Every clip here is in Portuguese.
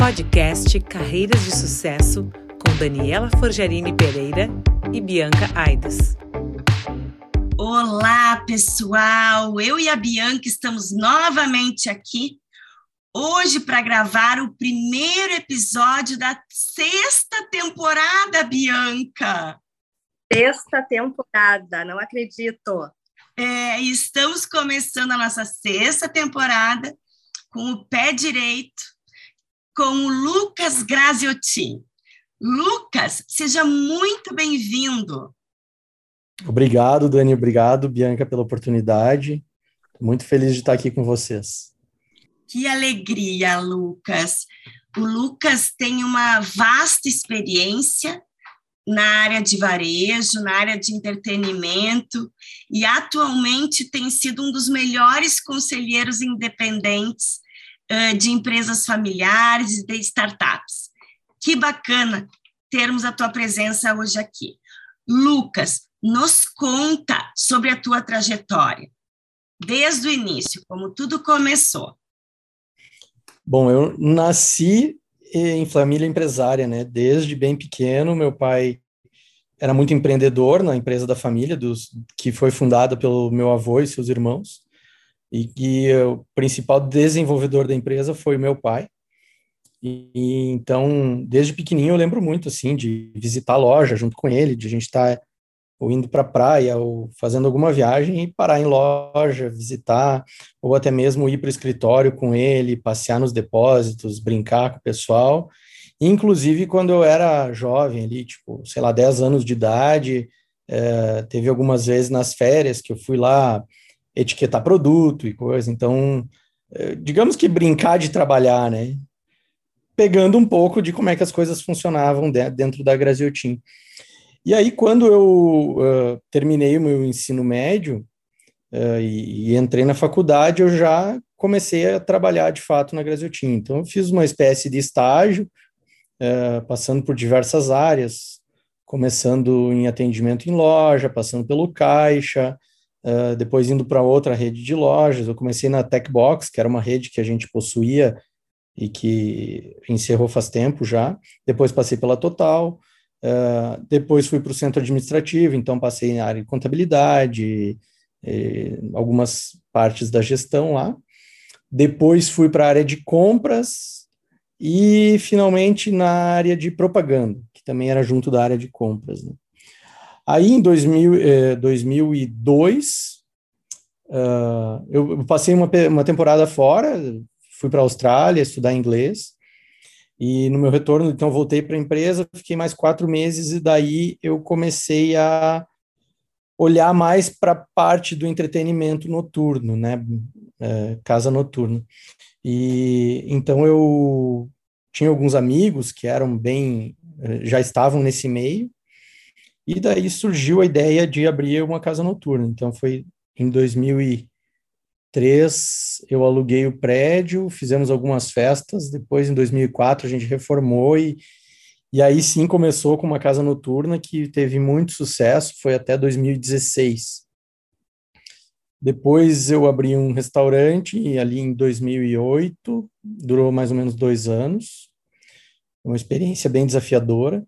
Podcast Carreiras de Sucesso com Daniela Forjarini Pereira e Bianca Aides. Olá, pessoal! Eu e a Bianca estamos novamente aqui hoje para gravar o primeiro episódio da sexta temporada, Bianca. Sexta temporada, não acredito. É, estamos começando a nossa sexta temporada com o pé direito, com o Lucas Graziotti. Lucas, seja muito bem-vindo. Obrigado, Dani, obrigado, Bianca, pela oportunidade. Muito feliz de estar aqui com vocês. Que alegria, Lucas. O Lucas tem uma vasta experiência na área de varejo, na área de entretenimento, e atualmente tem sido um dos melhores conselheiros independentes de empresas familiares e de startups. Que bacana termos a tua presença hoje aqui. Lucas, nos conta sobre a tua trajetória, desde o início, como tudo começou. Bom, eu nasci em família empresária, né? Desde bem pequeno, meu pai era muito empreendedor na empresa da família, dos, que foi fundada pelo meu avô e seus irmãos, e que o principal desenvolvedor da empresa foi meu pai. E, e então, desde pequenininho, eu lembro muito, assim, de visitar a loja junto com ele, de a gente estar tá ou indo para a praia, ou fazendo alguma viagem e parar em loja, visitar, ou até mesmo ir para o escritório com ele, passear nos depósitos, brincar com o pessoal. Inclusive, quando eu era jovem, ali, tipo, sei lá, 10 anos de idade, é, teve algumas vezes nas férias que eu fui lá etiquetar produto e coisa. Então, é, digamos que brincar de trabalhar, né? Pegando um pouco de como é que as coisas funcionavam dentro da Graziotin. E aí, quando eu uh, terminei o meu ensino médio uh, e, e, entrei na faculdade, eu já comecei a trabalhar de fato na Graziotin. Então, eu fiz uma espécie de estágio, uh, passando por diversas áreas, começando em atendimento em loja, passando pelo caixa, depois indo para outra rede de lojas. Eu comecei na Techbox, que era uma rede que a gente possuía e que encerrou faz tempo já. Depois passei pela Total. Uh, depois fui para o centro administrativo, então passei na área de contabilidade, algumas partes da gestão lá. Depois fui para a área de compras e finalmente na área de propaganda, que também era junto da área de compras. Né? Aí em 2000, eh, 2002, uh, eu passei uma, uma temporada fora, fui para a Austrália estudar inglês. E no meu retorno, então, voltei para a empresa, fiquei mais quatro meses, e daí eu comecei a olhar mais para a parte do entretenimento noturno, né? É, casa noturna. E então eu tinha alguns amigos que eram bem, é, já estavam nesse meio, e daí surgiu a ideia de abrir uma casa noturna. Então foi em 2000 e Três, eu aluguei o prédio, fizemos algumas festas. Depois, em 2004, a gente reformou e, e aí sim começou com uma casa noturna que teve muito sucesso. Foi até 2016. Depois eu abri um restaurante ali em 2008, durou mais ou menos dois anos. Uma experiência bem desafiadora.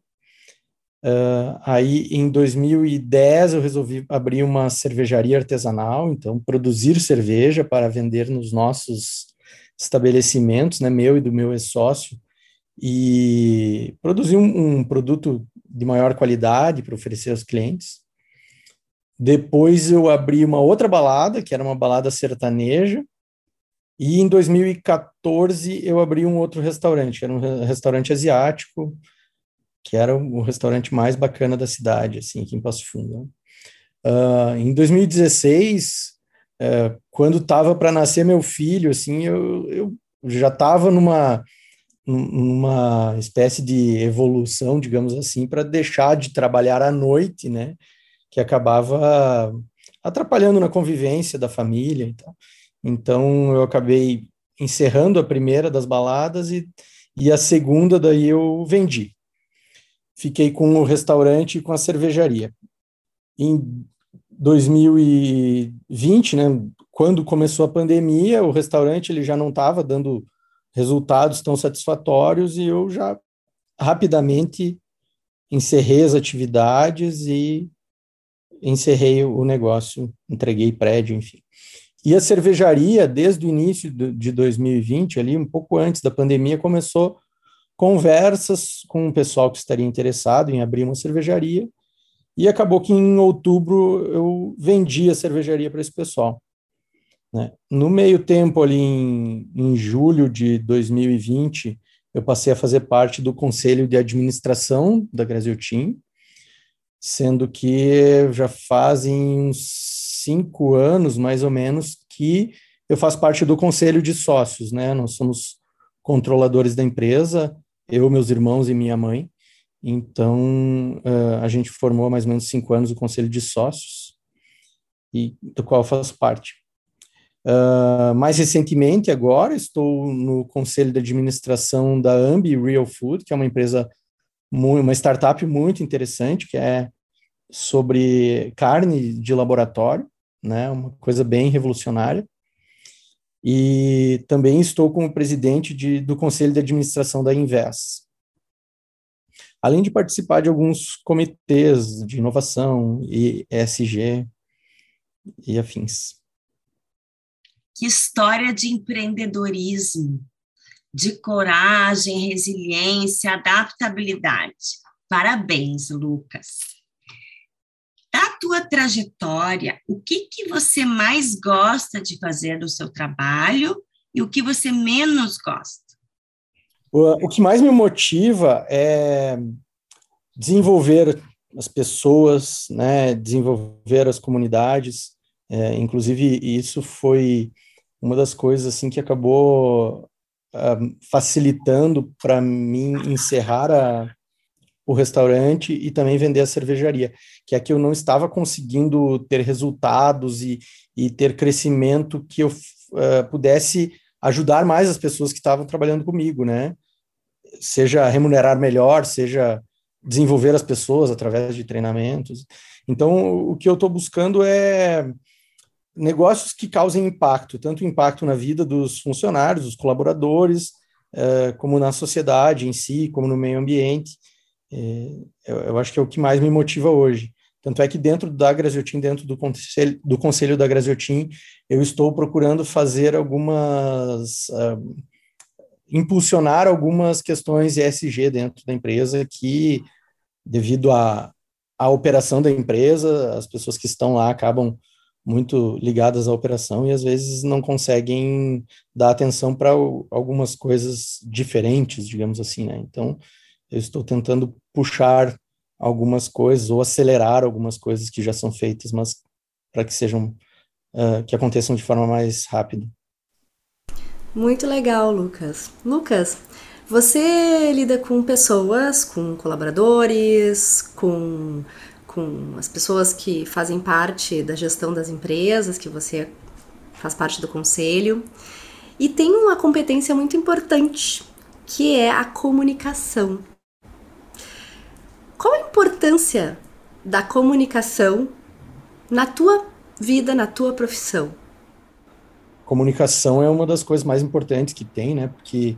Uh, aí, em 2010, eu resolvi abrir uma cervejaria artesanal, então, produzir cerveja para vender nos nossos estabelecimentos, né, meu e do meu ex-sócio, e produzir um, um, produto de maior qualidade para oferecer aos clientes. Depois, eu abri uma outra balada, que era uma balada sertaneja, e em 2014, eu abri um outro restaurante, era um restaurante asiático, que era o restaurante mais bacana da cidade, assim, aqui em Passo Fundo. Uh, em 2016, uh, quando estava para nascer meu filho, assim, eu, eu já estava numa numa espécie de evolução, digamos assim, para deixar de trabalhar à noite, né, que acabava atrapalhando na convivência da família e tal. Então eu acabei encerrando a primeira das baladas e, e a segunda daí eu vendi fiquei com o restaurante e com a cervejaria. Em 2020, né, quando começou a pandemia, o restaurante ele já não estava dando resultados estão satisfatórios e eu já rapidamente encerrei as atividades e encerrei o negócio, entreguei prédio, enfim. E a cervejaria, desde o início de 2020, ali um pouco antes da pandemia, começou conversas com o pessoal que estaria interessado em abrir uma cervejaria, e acabou que em outubro eu vendi a cervejaria para esse pessoal. Né? No meio tempo, ali em, em julho de 2020, eu passei a fazer parte do conselho de administração da Team, sendo que já fazem uns cinco anos, mais ou menos, que eu faço parte do conselho de sócios, né? Nós somos controladores da empresa, eu, meus irmãos e minha mãe. Então, uh, a gente formou há mais ou menos cinco anos o conselho de sócios, e do qual eu faço parte. Uh, mais recentemente, agora, estou no conselho de administração da Ambi Real Food, que é uma empresa, uma startup muito interessante, que é sobre carne de laboratório, né, uma coisa bem revolucionária. E também estou como presidente de, do conselho de administração da Invest. Além de participar de alguns comitês de inovação e ESG e afins. Que história de empreendedorismo, de coragem, resiliência, adaptabilidade. Parabéns, Lucas. Tua trajetória, o que, que você mais gosta de fazer no seu trabalho e o que você menos gosta? O, o que mais me motiva é desenvolver as pessoas, né, desenvolver as comunidades, é, inclusive, isso foi uma das coisas assim que acabou uh, facilitando para mim encerrar a, o restaurante e também vender a cervejaria, que é que eu não estava conseguindo ter resultados e, e ter crescimento que eu uh, pudesse ajudar mais as pessoas que estavam trabalhando comigo, né? Seja remunerar melhor, seja desenvolver as pessoas através de treinamentos. Então, o que eu estou buscando é negócios que causem impacto, tanto impacto na vida dos funcionários, dos colaboradores, uh, como na sociedade em si, como no meio ambiente. Uh, eu, eu, acho que é o que mais me motiva hoje. Tanto é que dentro da Graziotin, dentro do conselho, do conselho da Graziotin, eu estou procurando fazer algumas... Uh, impulsionar algumas questões ESG dentro da empresa que, devido à, à operação da empresa, as pessoas que estão lá acabam muito ligadas à operação e às vezes não conseguem dar atenção para algumas coisas diferentes, digamos assim, né? Então, eu estou tentando puxar algumas coisas ou acelerar algumas coisas que já são feitas, mas para que sejam uh, que aconteçam de forma mais rápida. Muito legal, Lucas. Lucas, você lida com pessoas, com colaboradores, com com as pessoas que fazem parte da gestão das empresas, que você faz parte do conselho. E tem uma competência muito importante, que é a comunicação. Qual a importância da comunicação na tua vida, na tua profissão? Comunicação é uma das coisas mais importantes que tem, né? Porque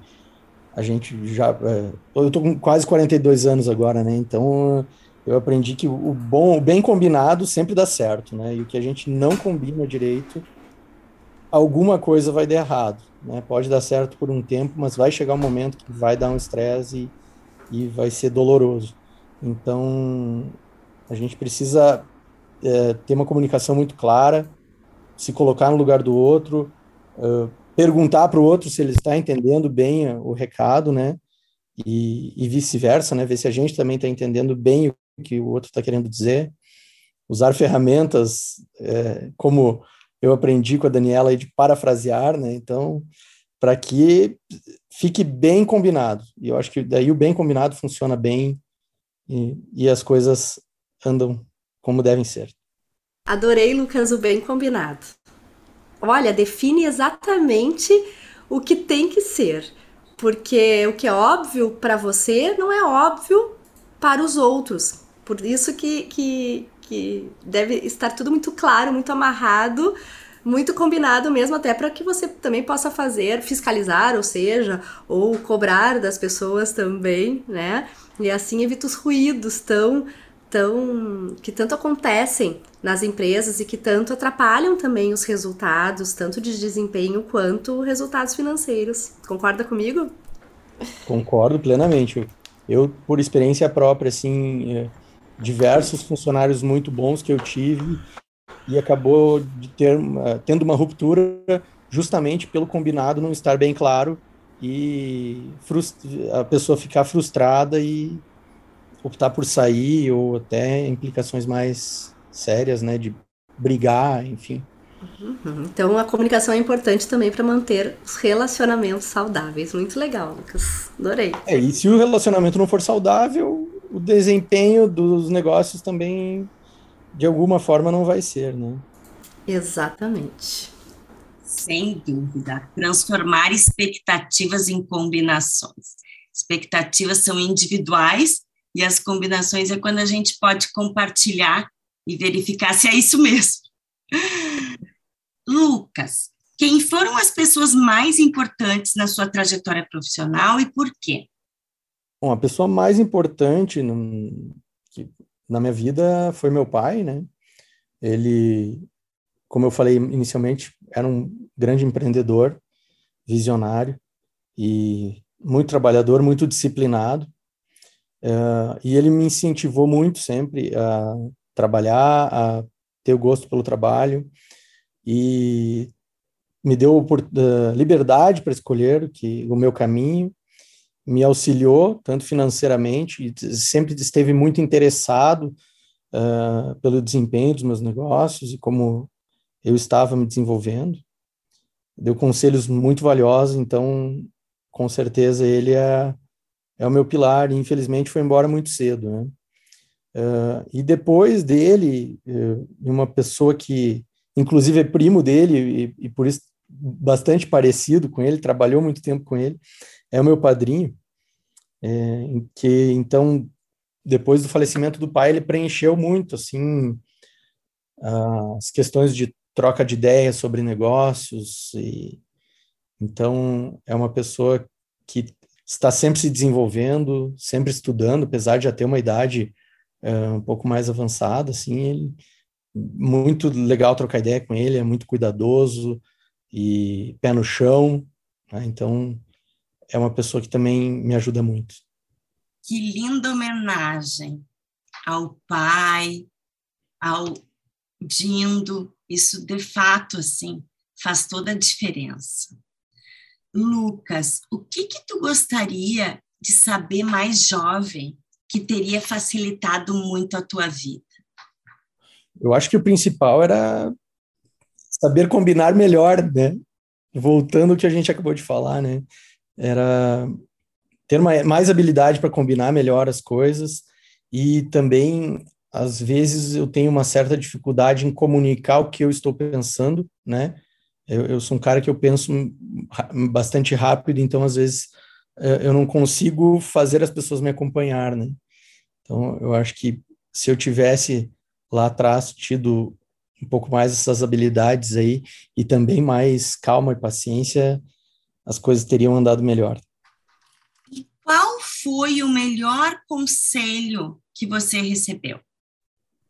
a gente já. É, eu tô com quase 42 anos agora, né? Então eu aprendi que o bom, o bem combinado sempre dá certo, né? E o que a gente não combina direito, alguma coisa vai dar errado, né? Pode dar certo por um tempo, mas vai chegar um momento que vai dar um estresse e, e vai ser doloroso. Então, a gente precisa é, ter uma comunicação muito clara, se colocar no lugar do outro, uh, perguntar para o outro se ele está entendendo bem o recado, né? E, e vice-versa, né? Ver se a gente também está entendendo bem o que o outro está querendo dizer, usar ferramentas é, como eu aprendi com a Daniela de parafrasear, né? Então, para que fique bem combinado. E eu acho que daí o bem combinado funciona bem e, e as coisas andam como devem ser. Adorei, Lucas, o bem combinado. Olha, define exatamente o que tem que ser, porque o que é óbvio para você não é óbvio para os outros. Por isso que, que, que deve estar tudo muito claro, muito amarrado muito combinado mesmo, até para que você também possa fazer, fiscalizar, ou seja, ou cobrar das pessoas também, né? E assim evita os ruídos tão tão que tanto acontecem nas empresas e que tanto atrapalham também os resultados, tanto de desempenho quanto resultados financeiros. Concorda comigo? Concordo plenamente. Eu, por experiência própria, assim, é, diversos funcionários muito bons que eu tive e acabou de ter tendo uma ruptura justamente pelo combinado não estar bem claro e a pessoa ficar frustrada e optar por sair ou até implicações mais sérias, né, de brigar, enfim. Uhum. Então a comunicação é importante também para manter os relacionamentos saudáveis. Muito legal, Lucas. Adorei. É, e se o relacionamento não for saudável, o desempenho dos negócios também de alguma forma não vai ser, né? Exatamente. Sem dúvida. Transformar expectativas em combinações. Expectativas são individuais e as combinações é quando a gente pode compartilhar e verificar se é isso mesmo. Lucas, quem foram as pessoas mais importantes na sua trajetória profissional e por quê? Bom, a pessoa mais importante no, que, na minha vida foi meu pai, né? Ele, como eu falei inicialmente, era um grande empreendedor, visionário e muito trabalhador, muito disciplinado. Uh, e ele me incentivou muito sempre a trabalhar, a ter o gosto pelo trabalho e me deu uh, liberdade para escolher que o meu caminho, me auxiliou tanto financeiramente e sempre esteve muito interessado uh, pelo desempenho dos meus negócios e como eu estava me desenvolvendo. Deu conselhos muito valiosos, então com certeza ele é, é o meu pilar e infelizmente foi embora muito cedo, né? Uh, e depois dele, uh, uma pessoa que inclusive é primo dele e, e, por isso bastante parecido com ele, trabalhou muito tempo com ele, é o meu padrinho, é, que então depois do falecimento do pai ele preencheu muito assim as questões de troca de ideias sobre negócios e então é uma pessoa que está sempre se desenvolvendo, sempre estudando, apesar de já ter uma idade uh, um pouco mais avançada, assim, ele muito legal trocar ideia com ele, é muito cuidadoso e pé no chão, né? então é uma pessoa que também me ajuda muito. Que linda homenagem ao pai, ao Dindo, isso de fato assim faz toda a diferença. Lucas, o que que tu gostaria de saber mais jovem que teria facilitado muito a tua vida? Eu acho que o principal era saber combinar melhor, né? Voltando ao que a gente acabou de falar, né? Era ter mais habilidade para combinar melhor as coisas e também às vezes eu tenho uma certa dificuldade em comunicar o que eu estou pensando, né? Eu, eu sou um cara que eu penso bastante rápido, então às vezes eu não consigo fazer as pessoas me acompanhar, né? Então eu acho que se eu tivesse lá atrás tido um pouco mais essas habilidades aí e também mais calma e paciência, as coisas teriam andado melhor. Qual foi o melhor conselho que você recebeu?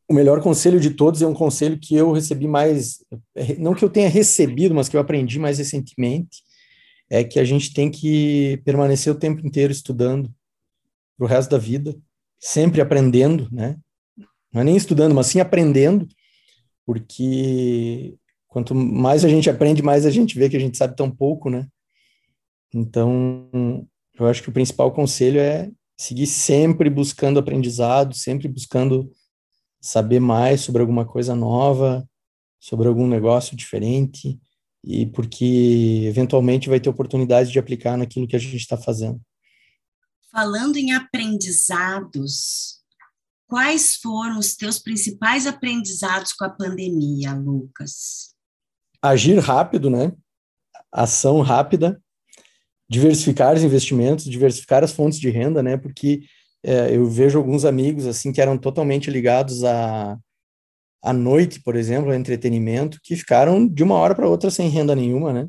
O melhor conselho de todos é um conselho que eu recebi mais, não que eu tenha recebido, mas que eu aprendi mais recentemente, é que a gente tem que permanecer o tempo inteiro estudando para o resto da vida, sempre aprendendo, né? Não é nem estudando, mas sim aprendendo, porque quanto mais a gente aprende, mais a gente vê que a gente sabe tão pouco, né? Então, eu acho que o principal conselho é seguir sempre buscando aprendizado, sempre buscando saber mais sobre alguma coisa nova, sobre algum negócio diferente, e porque eventualmente vai ter oportunidade de aplicar naquilo que a gente está fazendo. Falando em aprendizados, Quais foram os teus principais aprendizados com a pandemia, Lucas? Agir rápido, né? Ação rápida, diversificar os investimentos, diversificar as fontes de renda, né? Porque é, eu vejo alguns amigos assim que eram totalmente ligados a, à noite, por exemplo, entretenimento, que ficaram de uma hora para outra sem renda nenhuma, né?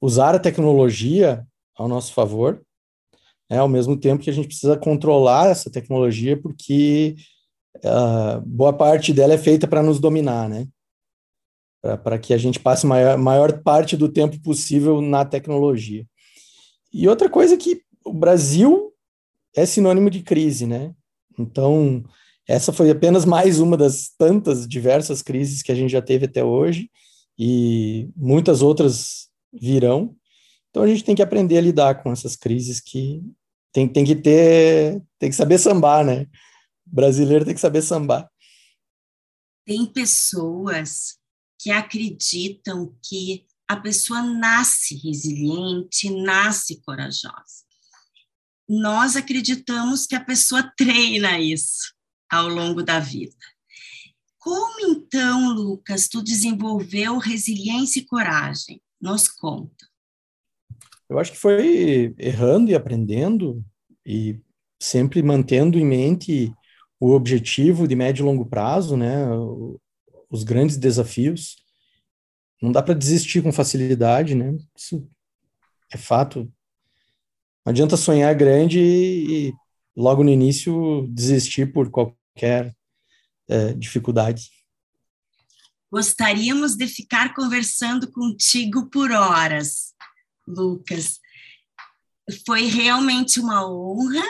Usar a tecnologia ao nosso favor, né, ao mesmo tempo que a gente precisa controlar essa tecnologia, porque uh, boa parte dela é feita para nos dominar, né? Para que a gente passe maior, maior parte do tempo possível na tecnologia. E outra coisa que o Brasil é sinônimo de crise, né? Então, essa foi apenas mais uma das tantas diversas crises que a gente já teve até hoje e muitas outras virão. Então a gente tem que aprender a lidar com essas crises que tem, tem que ter, tem que saber sambar, né? O brasileiro tem que saber sambar. Tem pessoas que acreditam que a pessoa nasce resiliente, nasce corajosa. Nós acreditamos que a pessoa treina isso ao longo da vida. Como então, Lucas, tu desenvolveu resiliência e coragem? Nos conta. Eu acho que foi errando e aprendendo e sempre mantendo em mente o objetivo de médio e longo prazo, né? Os grandes desafios. Não dá para desistir com facilidade, né? Isso é fato. Não adianta sonhar grande e logo no início desistir por qualquer é, dificuldade. Gostaríamos de ficar conversando contigo por horas, Lucas. Foi realmente uma honra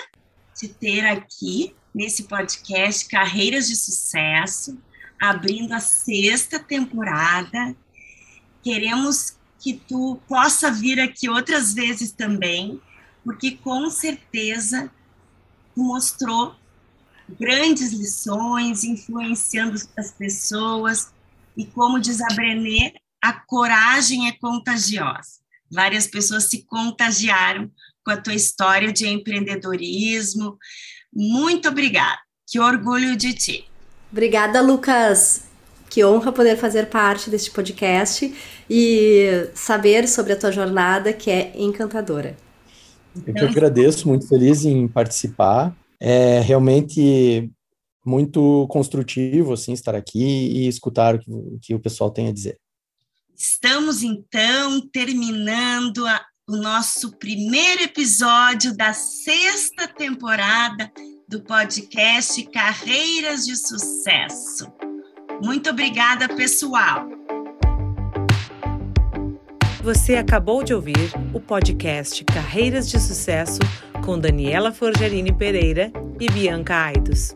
te ter aqui nesse podcast Carreiras de Sucesso, abrindo a sexta temporada. Queremos que tu possa vir aqui outras vezes também, porque com certeza mostrou grandes lições, influenciando as pessoas, e como diz a Brené, a coragem é contagiosa. Várias pessoas se contagiaram com a tua história de empreendedorismo. Muito obrigada. Que orgulho de ti. Obrigada, Lucas. Que honra poder fazer parte deste podcast e saber sobre a tua jornada, que é encantadora. Eu que agradeço, muito feliz em participar. É realmente muito construtivo assim estar aqui e escutar o que, o, que o pessoal tem a dizer. Estamos então terminando a, o nosso primeiro episódio da sexta temporada do podcast Carreiras de Sucesso. Muito obrigada, pessoal. Você acabou de ouvir o podcast Carreiras de Sucesso com Daniela Forgerini Pereira e Bianca Aidos.